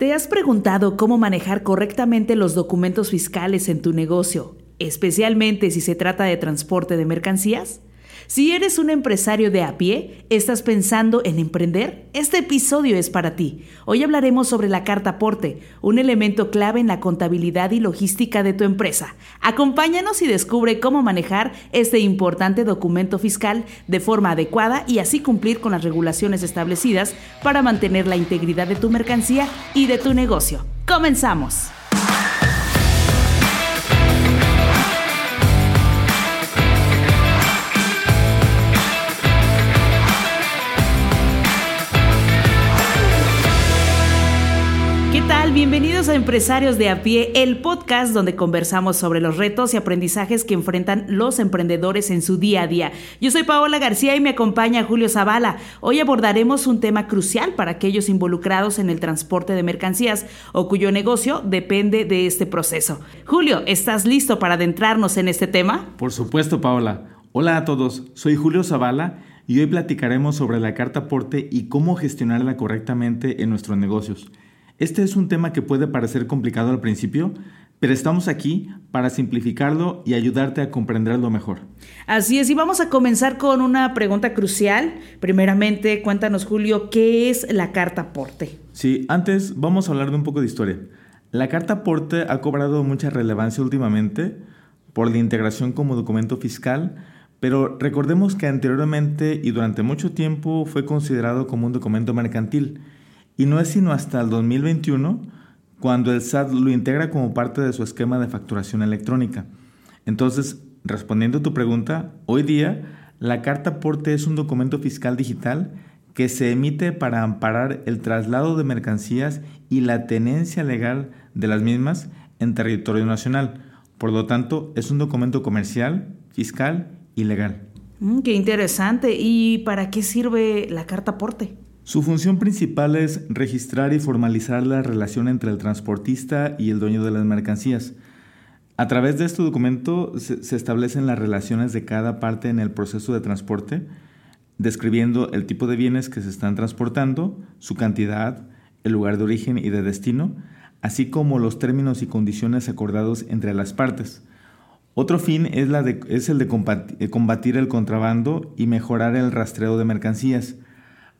¿Te has preguntado cómo manejar correctamente los documentos fiscales en tu negocio, especialmente si se trata de transporte de mercancías? Si eres un empresario de a pie, ¿estás pensando en emprender? Este episodio es para ti. Hoy hablaremos sobre la carta aporte, un elemento clave en la contabilidad y logística de tu empresa. Acompáñanos y descubre cómo manejar este importante documento fiscal de forma adecuada y así cumplir con las regulaciones establecidas para mantener la integridad de tu mercancía y de tu negocio. ¡Comenzamos! Empresarios de a pie, el podcast donde conversamos sobre los retos y aprendizajes que enfrentan los emprendedores en su día a día. Yo soy Paola García y me acompaña Julio Zavala. Hoy abordaremos un tema crucial para aquellos involucrados en el transporte de mercancías o cuyo negocio depende de este proceso. Julio, ¿estás listo para adentrarnos en este tema? Por supuesto, Paola. Hola a todos, soy Julio Zavala y hoy platicaremos sobre la carta aporte y cómo gestionarla correctamente en nuestros negocios. Este es un tema que puede parecer complicado al principio, pero estamos aquí para simplificarlo y ayudarte a comprenderlo mejor. Así es, y vamos a comenzar con una pregunta crucial. Primeramente, cuéntanos, Julio, ¿qué es la carta aporte? Sí, antes vamos a hablar de un poco de historia. La carta aporte ha cobrado mucha relevancia últimamente por la integración como documento fiscal, pero recordemos que anteriormente y durante mucho tiempo fue considerado como un documento mercantil y no es sino hasta el 2021 cuando el SAT lo integra como parte de su esquema de facturación electrónica. Entonces, respondiendo a tu pregunta, hoy día la carta aporte es un documento fiscal digital que se emite para amparar el traslado de mercancías y la tenencia legal de las mismas en territorio nacional. Por lo tanto, es un documento comercial, fiscal y legal. Mm, qué interesante. ¿Y para qué sirve la carta aporte? Su función principal es registrar y formalizar la relación entre el transportista y el dueño de las mercancías. A través de este documento se, establecen las relaciones de cada parte en el proceso de transporte, describiendo el tipo de bienes que se están transportando, su cantidad, el lugar de origen y de destino, así como los términos y condiciones acordados entre las partes. Otro fin es, el de combatir el contrabando y mejorar el rastreo de mercancías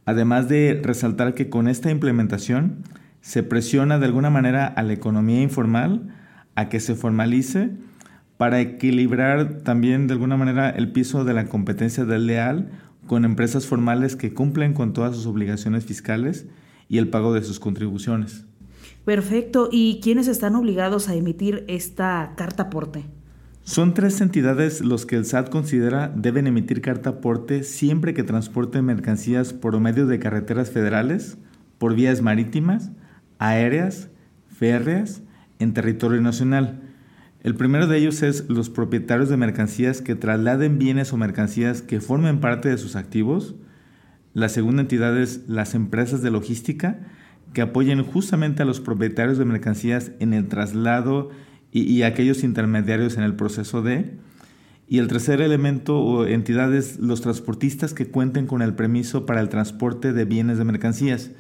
además de resaltar que con esta implementación se presiona de alguna manera a la economía informal a que se formalice para equilibrar también de alguna manera el piso de la competencia desleal con empresas formales que cumplen con todas sus obligaciones fiscales y el pago de sus contribuciones. Perfecto. ¿Y quiénes están obligados a emitir esta carta aporte? Son tres entidades los que el SAT considera deben emitir carta aporte siempre que transporten mercancías por medio de carreteras federales, por vías marítimas, aéreas, férreas, en territorio nacional. El primero de ellos es los propietarios de mercancías que trasladen bienes o mercancías que formen parte de sus activos. La segunda entidad es las empresas de logística que apoyen justamente a los propietarios de mercancías en el traslado y, aquellos intermediarios en el proceso de. Y el tercer elemento o entidad es los transportistas que cuenten con el permiso para el transporte de bienes de mercancías.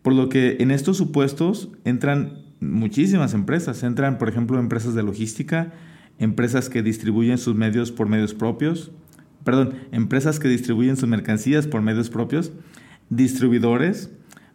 Por lo que en estos supuestos entran muchísimas empresas. Entran, por ejemplo, empresas de logística, empresas que distribuyen sus medios por medios propios, perdón, empresas que distribuyen sus mercancías por medios propios, distribuidores,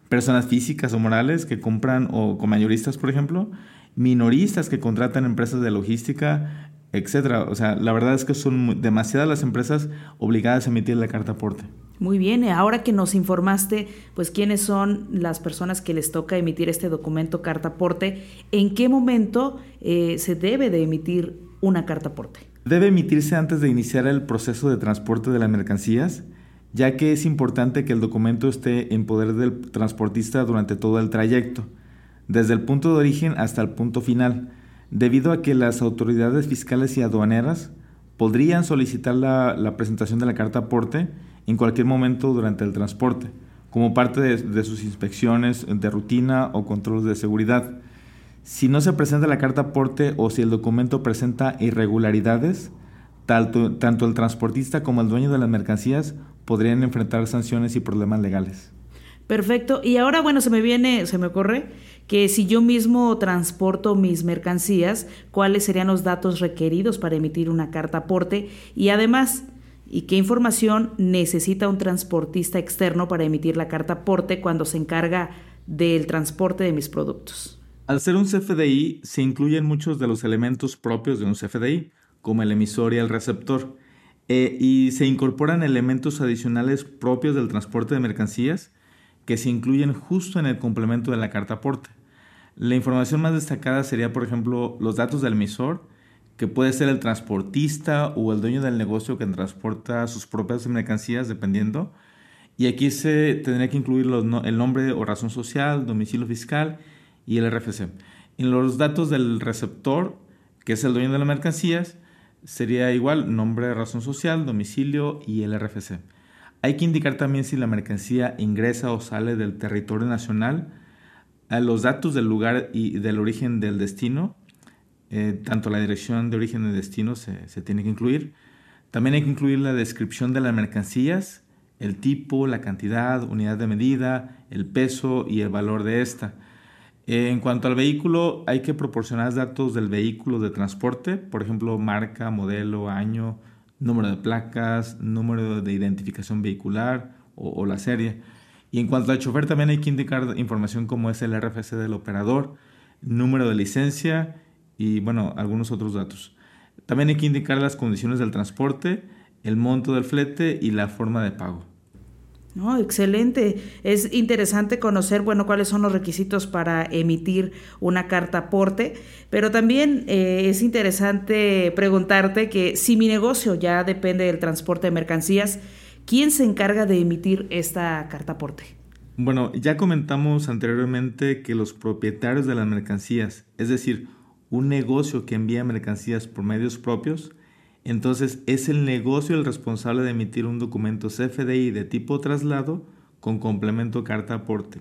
personas físicas o morales que compran o con mayoristas, por ejemplo, minoristas que contratan empresas de logística, etcétera. O sea, la verdad es que son demasiadas las empresas obligadas a emitir la carta aporte. Muy bien, ahora que nos informaste, pues quiénes son las personas que les toca emitir este documento carta aporte, ¿en qué momento eh, se debe de emitir una carta aporte? Debe emitirse antes de iniciar el proceso de transporte de las mercancías, ya que es importante que el documento esté en poder del transportista durante todo el trayecto desde el punto de origen hasta el punto final, debido a que las autoridades fiscales y aduaneras podrían solicitar la, presentación de la carta aporte en cualquier momento durante el transporte, como parte de, sus inspecciones de rutina o controles de seguridad. Si no se presenta la carta aporte o si el documento presenta irregularidades, tanto, tanto el transportista como el dueño de las mercancías podrían enfrentar sanciones y problemas legales. Perfecto. Y ahora, bueno, se me viene, se me ocurre que si yo mismo transporto mis mercancías, ¿cuáles serían los datos requeridos para emitir una carta aporte? Y además, ¿y qué información necesita un transportista externo para emitir la carta aporte cuando se encarga del transporte de mis productos? Al ser un CFDI, se incluyen muchos de los elementos propios de un CFDI, como el emisor y el receptor, eh, y se incorporan elementos adicionales propios del transporte de mercancías, que se incluyen justo en el complemento de la carta aporte. La información más destacada sería, por ejemplo, los datos del emisor, que puede ser el transportista o el dueño del negocio que transporta sus propias mercancías, dependiendo. Y aquí se tendría que incluir el nombre o razón social, domicilio fiscal y el RFC. En los datos del receptor, que es el dueño de las mercancías, sería igual nombre, razón social, domicilio y el RFC. Hay que indicar también si la mercancía ingresa o sale del territorio nacional, a los datos del lugar y del origen del destino, eh, tanto la dirección de origen y destino se, se, tiene que incluir. También hay que incluir la descripción de las mercancías, el tipo, la cantidad, unidad de medida, el peso y el valor de esta. En cuanto al vehículo, hay que proporcionar datos del vehículo de transporte, por ejemplo, marca, modelo, año, número de placas, número de identificación vehicular o, la serie. Y en cuanto al chofer también hay que indicar información como es el RFC del operador, número de licencia y bueno, algunos otros datos. También hay que indicar las condiciones del transporte, el monto del flete y la forma de pago. No, excelente. Es interesante conocer, bueno, cuáles son los requisitos para emitir una carta aporte, pero también eh, es interesante preguntarte que si mi negocio ya depende del transporte de mercancías, ¿quién se encarga de emitir esta carta aporte? Bueno, ya comentamos anteriormente que los propietarios de las mercancías, es decir, un negocio que envía mercancías por medios propios, entonces es el negocio el responsable de emitir un documento CFDI de tipo traslado con complemento carta aporte.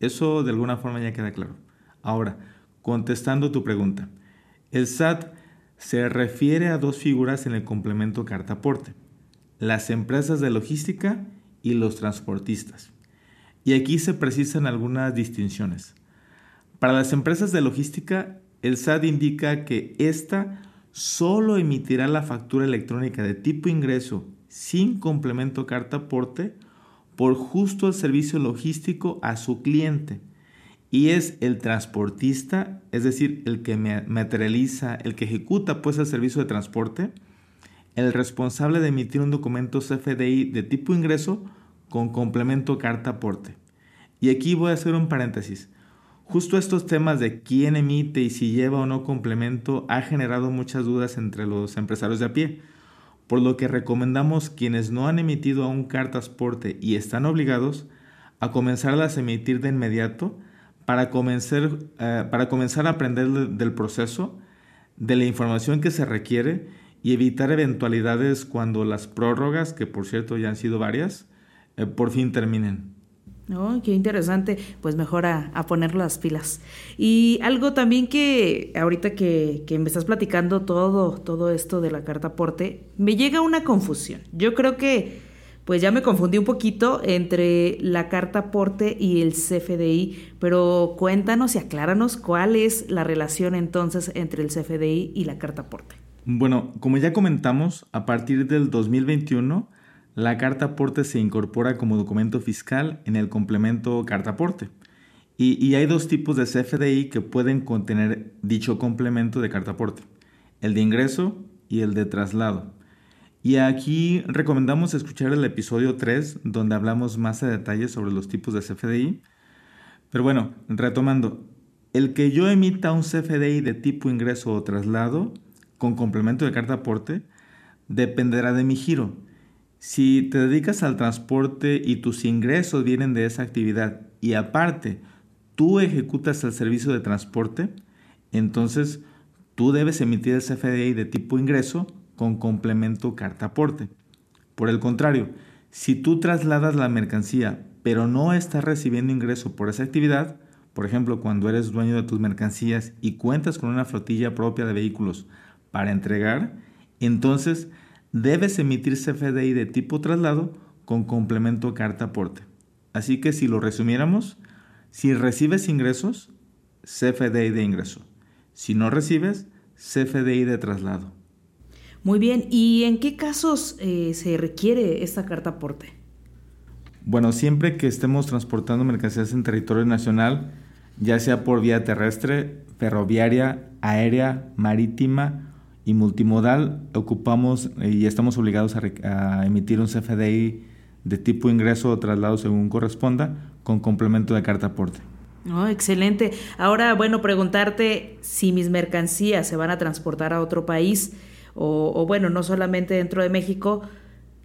Eso de alguna forma ya queda claro. Ahora, contestando tu pregunta, el SAT se refiere a dos figuras en el complemento carta aporte, las empresas de logística y los transportistas. Y aquí se precisan algunas distinciones. Para las empresas de logística, el SAT indica que esta solo emitirá la factura electrónica de tipo ingreso sin complemento carta aporte por justo el servicio logístico a su cliente. Y es el transportista, es decir, el que materializa, el que ejecuta pues el servicio de transporte, el responsable de emitir un documento CFDI de tipo ingreso con complemento carta aporte. Y aquí voy a hacer un paréntesis. Justo estos temas de quién emite y si lleva o no complemento ha generado muchas dudas entre los empresarios de a pie, por lo que recomendamos quienes no han emitido aún cartas porte y están obligados a comenzarlas a emitir de inmediato para comenzar, eh, para comenzar a aprender del proceso, de la información que se requiere y evitar eventualidades cuando las prórrogas, que por cierto ya han sido varias, eh, por fin terminen. Oh, qué interesante, pues mejor a, poner las pilas. Y algo también que ahorita que, que, me estás platicando todo, todo esto de la carta aporte, me llega una confusión. Yo creo que pues ya me confundí un poquito entre la carta aporte y el CFDI, pero cuéntanos y acláranos cuál es la relación entonces entre el CFDI y la carta aporte. Bueno, como ya comentamos, a partir del 2021 la carta aporte se incorpora como documento fiscal en el complemento carta aporte. Y, hay dos tipos de CFDI que pueden contener dicho complemento de carta aporte, el de ingreso y el de traslado. Y aquí recomendamos escuchar el episodio 3 donde hablamos más a detalle sobre los tipos de CFDI. Pero bueno, retomando, el que yo emita un CFDI de tipo ingreso o traslado con complemento de carta aporte dependerá de mi giro si te dedicas al transporte y tus ingresos vienen de esa actividad y aparte tú ejecutas el servicio de transporte, entonces tú debes emitir el CFDI de tipo ingreso con complemento carta aporte. Por el contrario, si tú trasladas la mercancía pero no estás recibiendo ingreso por esa actividad, por ejemplo, cuando eres dueño de tus mercancías y cuentas con una flotilla propia de vehículos para entregar, entonces debes emitir CFDI de tipo traslado con complemento carta aporte. Así que si lo resumiéramos, si recibes ingresos, CFDI de ingreso. Si no recibes, CFDI de traslado. Muy bien, ¿y en qué casos eh, se requiere esta carta aporte? Bueno, siempre que estemos transportando mercancías en territorio nacional, ya sea por vía terrestre, ferroviaria, aérea, marítima y multimodal, ocupamos y estamos obligados a, emitir un CFDI de tipo ingreso o traslado según corresponda con complemento de carta aporte. Oh, excelente. Ahora, bueno, preguntarte si mis mercancías se van a transportar a otro país o, o bueno, no solamente dentro de México,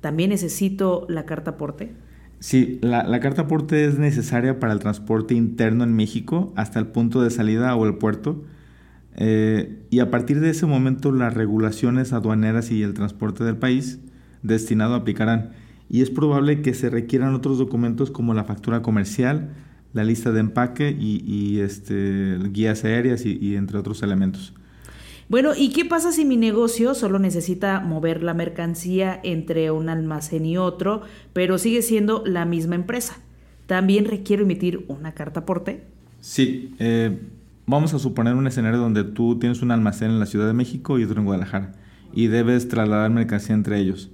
¿también necesito la carta aporte? Sí, la, carta aporte es necesaria para el transporte interno en México hasta el punto de salida o el puerto. Eh, y a partir de ese momento las regulaciones aduaneras y el transporte del país destinado aplicarán. Y es probable que se requieran otros documentos como la factura comercial, la lista de empaque y, este, guías aéreas y entre otros elementos. Bueno, ¿y qué pasa si mi negocio solo necesita mover la mercancía entre un almacén y otro, pero sigue siendo la misma empresa? ¿También requiero emitir una carta aporte? Sí, eh, vamos a suponer un escenario donde tú tienes un almacén en la Ciudad de México y otro en Guadalajara y debes trasladar mercancía entre ellos.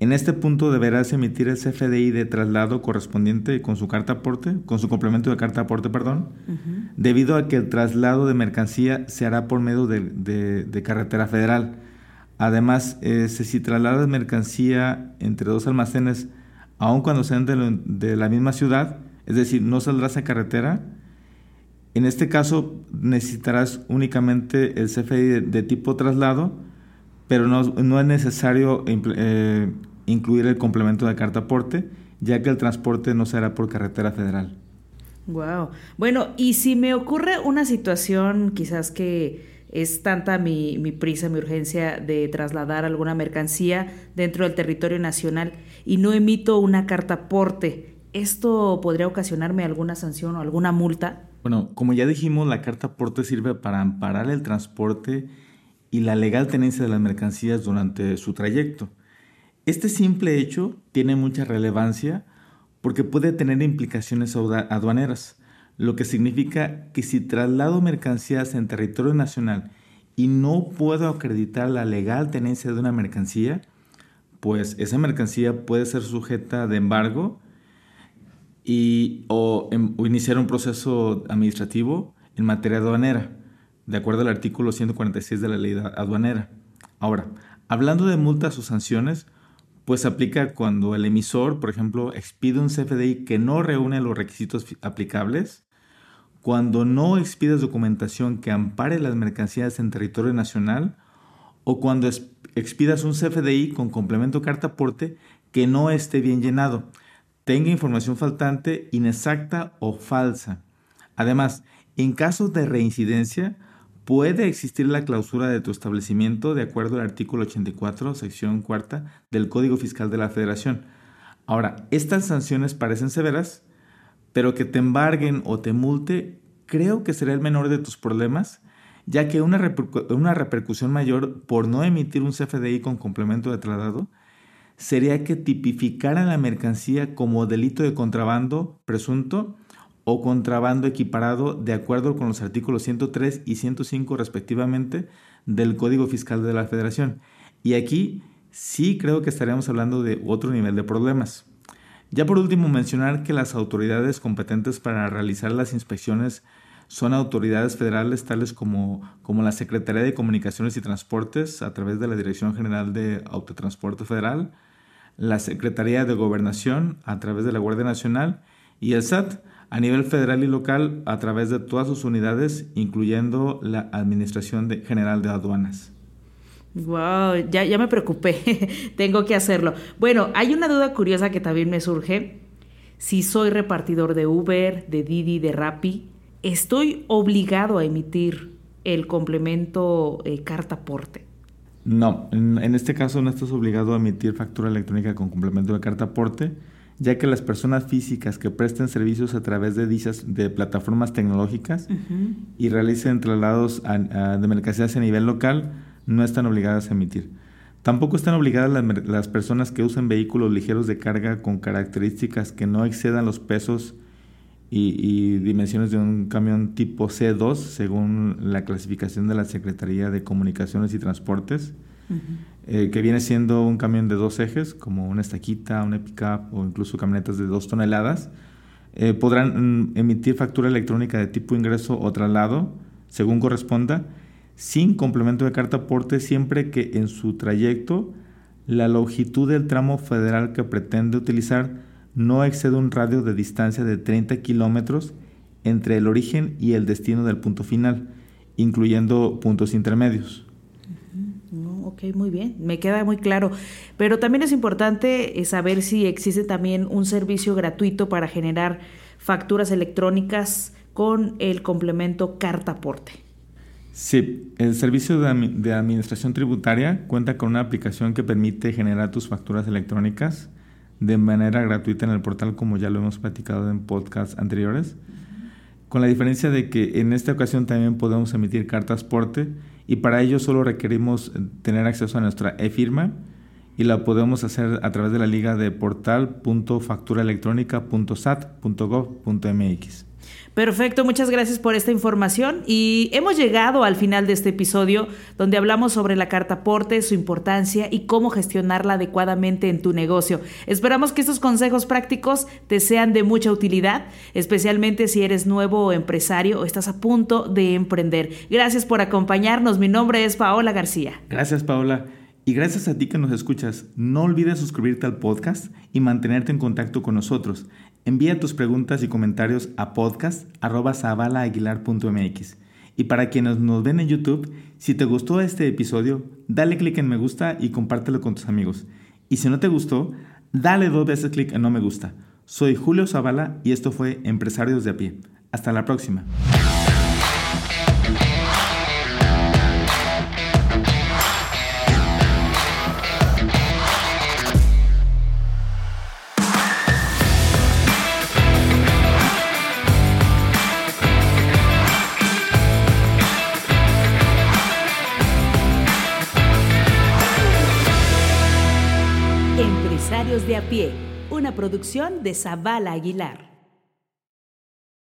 En este punto deberás emitir el CFDI de traslado correspondiente con su carta aporte, con su complemento de carta aporte, perdón, debido a que el traslado de mercancía se hará por medio de, carretera federal. Además, eh, si trasladas mercancía entre dos almacenes, aun cuando sean de, la misma ciudad, es decir, no saldrás a carretera, en este caso necesitarás únicamente el CFDI de, tipo traslado, pero no, no es necesario eh, incluir el complemento de carta aporte, ya que el transporte no será por carretera federal. Wow. Bueno, y si me ocurre una situación quizás que es tanta mi, mi, prisa, mi urgencia de trasladar alguna mercancía dentro del territorio nacional y no emito una carta aporte, ¿esto podría ocasionarme alguna sanción o alguna multa? Bueno, como ya dijimos, la carta aporte sirve para amparar el transporte y la legal tenencia de las mercancías durante su trayecto. Este simple hecho tiene mucha relevancia porque puede tener implicaciones aduaneras, lo que significa que si traslado mercancías en territorio nacional y no puedo acreditar la legal tenencia de una mercancía, pues esa mercancía puede ser sujeta de embargo em, o, iniciar un proceso administrativo en materia aduanera, de acuerdo al artículo 146 de la ley aduanera. Ahora, hablando de multas o sanciones, pues aplica cuando el emisor, por ejemplo, expide un CFDI que no reúne los requisitos aplicables, cuando no expides documentación que ampare las mercancías en territorio nacional, o cuando expidas un CFDI con complemento carta aporte que no esté bien llenado, tenga información faltante, inexacta o falsa. Además, en caso de reincidencia, puede existir la clausura de tu establecimiento de acuerdo al artículo 84, sección cuarta del Código Fiscal de la Federación. Ahora, estas sanciones parecen severas, pero que te embarguen o te multe, creo que será el menor de tus problemas, ya que una, una repercusión mayor por no emitir un CFDI con complemento de traslado sería que tipificaran la mercancía como delito de contrabando presunto o contrabando equiparado de acuerdo con los artículos 103 y 105 respectivamente del Código Fiscal de la Federación. Y aquí sí creo que estaríamos hablando de otro nivel de problemas. Ya por último mencionar que las autoridades competentes para realizar las inspecciones son autoridades federales tales como, como la Secretaría de Comunicaciones y Transportes a través de la Dirección General de Autotransporte Federal, la Secretaría de Gobernación a través de la Guardia Nacional y el SAT a nivel federal y local a través de todas sus unidades, incluyendo la Administración General de Aduanas. Wow, ya, ya me preocupé, tengo que hacerlo. Bueno, hay una duda curiosa que también me surge. Si soy repartidor de Uber, de Didi, de Rappi, ¿estoy obligado a emitir el complemento eh, carta aporte? No, en, en, este caso no estás obligado a emitir factura electrónica con complemento de carta aporte ya que las personas físicas que presten servicios a través de dichas de plataformas tecnológicas y realicen traslados de mercancías a nivel local no están obligadas a emitir. Tampoco están obligadas las, personas que usen vehículos ligeros de carga con características que no excedan los pesos y, dimensiones de un camión tipo C2, según la clasificación de la Secretaría de Comunicaciones y Transportes, eh, que viene siendo un camión de dos ejes, como una estaquita, una pickup o incluso camionetas de dos toneladas. Eh, podrán mm, emitir factura electrónica de tipo ingreso o traslado, según corresponda, sin complemento de carta aporte siempre que en su trayecto la longitud del tramo federal que pretende utilizar no exceda un radio de distancia de 30 kilómetros entre el origen y el destino del punto final, incluyendo puntos intermedios. ok, muy bien, me queda muy claro. Pero también es importante eh, saber si existe también un servicio gratuito para generar facturas electrónicas con el complemento carta aporte. Sí, el servicio de, administración tributaria cuenta con una aplicación que permite generar tus facturas electrónicas de manera gratuita en el portal, como ya lo hemos platicado en podcasts anteriores, con la diferencia de que en esta ocasión también podemos emitir cartas porte y para ello solo requerimos tener acceso a nuestra e-firma y la podemos hacer a través de la liga de portal.facturaelectrónica.sat.gov.mx. Perfecto, muchas gracias por esta información y hemos llegado al final de este episodio donde hablamos sobre la carta aporte, su importancia y cómo gestionarla adecuadamente en tu negocio. Esperamos que estos consejos prácticos te sean de mucha utilidad, especialmente si eres nuevo empresario o estás a punto de emprender. Gracias por acompañarnos. Mi nombre es Paola García. Gracias, Paola. Y gracias a ti que nos escuchas, no olvides suscribirte al podcast y mantenerte en contacto con nosotros. Envía tus preguntas y comentarios a podcast.zabalaaguilar.mx. Y para quienes nos ven en YouTube, si te gustó este episodio, dale clic en me gusta y compártelo con tus amigos. Y si no te gustó, dale dos veces clic en no me gusta. Soy Julio Zavala y esto fue Empresarios de a pie. Hasta la próxima. Producción de Zabala Aguilar.